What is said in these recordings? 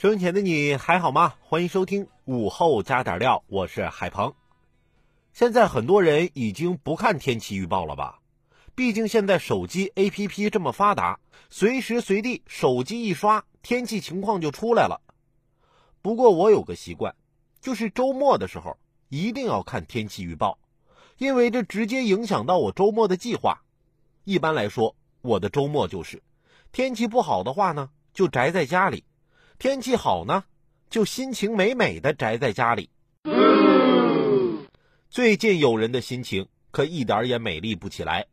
收音前的你还好吗？欢迎收听午后加点料，我是海鹏。现在很多人已经不看天气预报了吧？毕竟现在手机 APP 这么发达，随时随地手机一刷，天气情况就出来了。不过我有个习惯，就是周末的时候一定要看天气预报，因为这直接影响到我周末的计划。一般来说，我的周末就是天气不好的话呢，就宅在家里。天气好呢，就心情美美的宅在家里。最近有人的心情可一点也美丽不起来。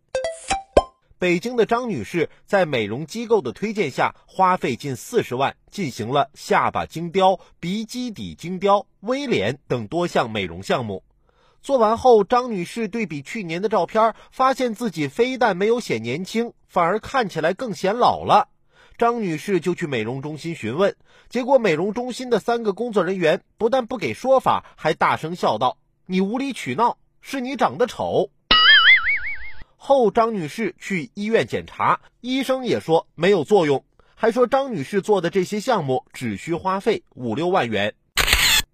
北京的张女士在美容机构的推荐下，花费近四十万进行了下巴精雕、鼻基底精雕、微脸等多项美容项目。做完后，张女士对比去年的照片，发现自己非但没有显年轻，反而看起来更显老了。张女士就去美容中心询问，结果美容中心的三个工作人员不但不给说法，还大声笑道：“你无理取闹，是你长得丑。”后张女士去医院检查，医生也说没有作用，还说张女士做的这些项目只需花费五六万元。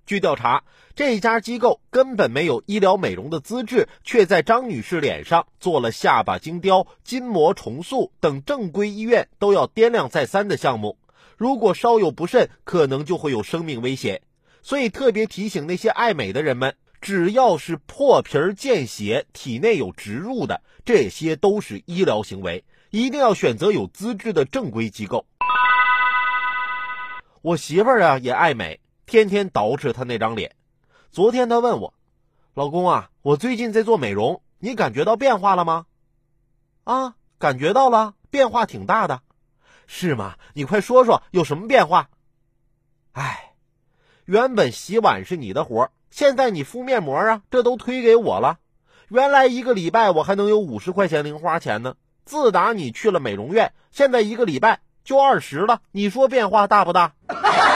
据调查，这家机构根本没有医疗美容的资质，却在张女士脸上做了下巴精雕、筋膜重塑等正规医院都要掂量再三的项目。如果稍有不慎，可能就会有生命危险。所以特别提醒那些爱美的人们，只要是破皮儿、见血、体内有植入的，这些都是医疗行为，一定要选择有资质的正规机构。我媳妇儿啊也爱美。天天捯饬他那张脸，昨天他问我：“老公啊，我最近在做美容，你感觉到变化了吗？”啊，感觉到了，变化挺大的，是吗？你快说说有什么变化？哎，原本洗碗是你的活现在你敷面膜啊，这都推给我了。原来一个礼拜我还能有五十块钱零花钱呢，自打你去了美容院，现在一个礼拜就二十了。你说变化大不大？